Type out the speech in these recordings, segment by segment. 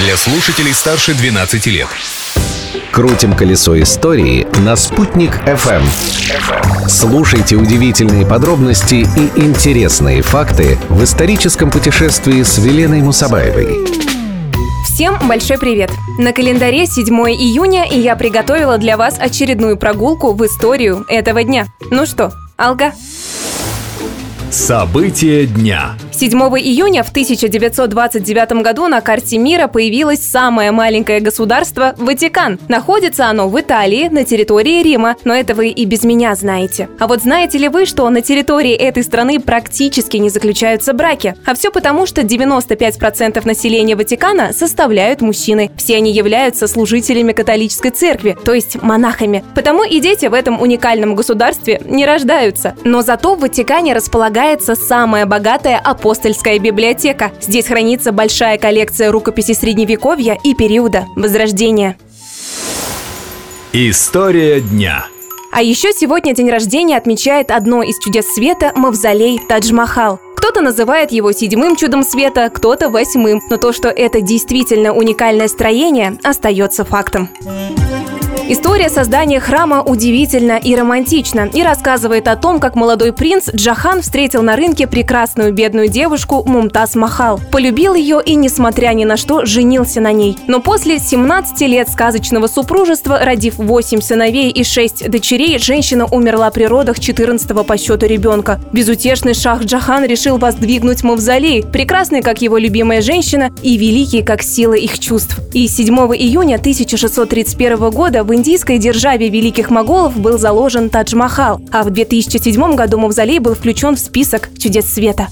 для слушателей старше 12 лет. Крутим колесо истории на «Спутник FM. Слушайте удивительные подробности и интересные факты в историческом путешествии с Веленой Мусабаевой. Всем большой привет! На календаре 7 июня, и я приготовила для вас очередную прогулку в историю этого дня. Ну что, Алга? События дня. 7 июня в 1929 году на карте мира появилось самое маленькое государство – Ватикан. Находится оно в Италии, на территории Рима, но это вы и без меня знаете. А вот знаете ли вы, что на территории этой страны практически не заключаются браки? А все потому, что 95% населения Ватикана составляют мужчины. Все они являются служителями католической церкви, то есть монахами. Потому и дети в этом уникальном государстве не рождаются. Но зато в Ватикане располагается самая богатая апостольская апостольская библиотека. Здесь хранится большая коллекция рукописей Средневековья и периода Возрождения. История дня. А еще сегодня день рождения отмечает одно из чудес света – Мавзолей Тадж-Махал. Кто-то называет его седьмым чудом света, кто-то восьмым, но то, что это действительно уникальное строение, остается фактом. История создания храма удивительна и романтична и рассказывает о том, как молодой принц Джахан встретил на рынке прекрасную бедную девушку Мумтаз Махал. Полюбил ее и, несмотря ни на что, женился на ней. Но после 17 лет сказочного супружества, родив 8 сыновей и 6 дочерей, женщина умерла при родах 14 по счету ребенка. Безутешный шах Джахан решил воздвигнуть мавзолей, прекрасный, как его любимая женщина, и великий, как сила их чувств. И 7 июня 1631 года в индийской державе великих моголов был заложен Тадж-Махал, а в 2007 году мавзолей был включен в список чудес света.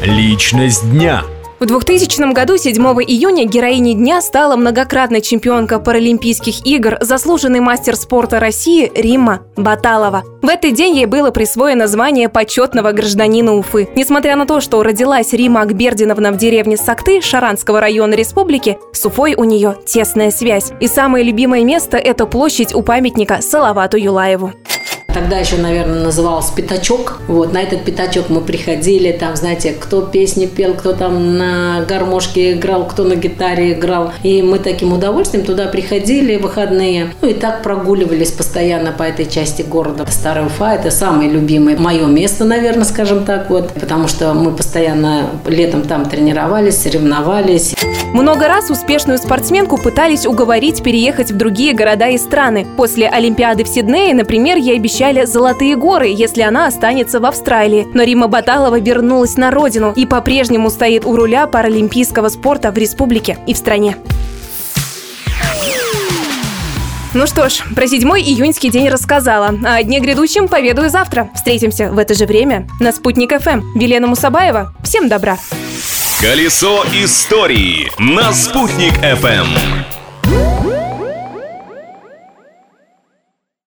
Личность дня. В 2000 году, 7 июня, героиней дня стала многократная чемпионка Паралимпийских игр, заслуженный мастер спорта России Римма Баталова. В этот день ей было присвоено звание почетного гражданина Уфы. Несмотря на то, что родилась Рима Акбердиновна в деревне Сакты Шаранского района республики, с Уфой у нее тесная связь. И самое любимое место – это площадь у памятника Салавату Юлаеву. Тогда еще, наверное, назывался пятачок. Вот, на этот пятачок мы приходили, там, знаете, кто песни пел, кто там на гармошке играл, кто на гитаре играл. И мы таким удовольствием туда приходили выходные. Ну и так прогуливались постоянно по этой части города. Старая Уфа – это самое любимое мое место, наверное, скажем так, вот, потому что мы постоянно летом там тренировались, соревновались. Много раз успешную спортсменку пытались уговорить переехать в другие города и страны. После Олимпиады в Сиднее, например, ей обещали золотые горы, если она останется в Австралии. Но Рима Баталова вернулась на родину и по-прежнему стоит у руля паралимпийского спорта в республике и в стране. Ну что ж, про 7 июньский день рассказала, а о дне грядущем поведаю завтра. Встретимся в это же время на Спутник ФМ. Велена Мусабаева. Всем добра. Колесо истории на «Спутник FM.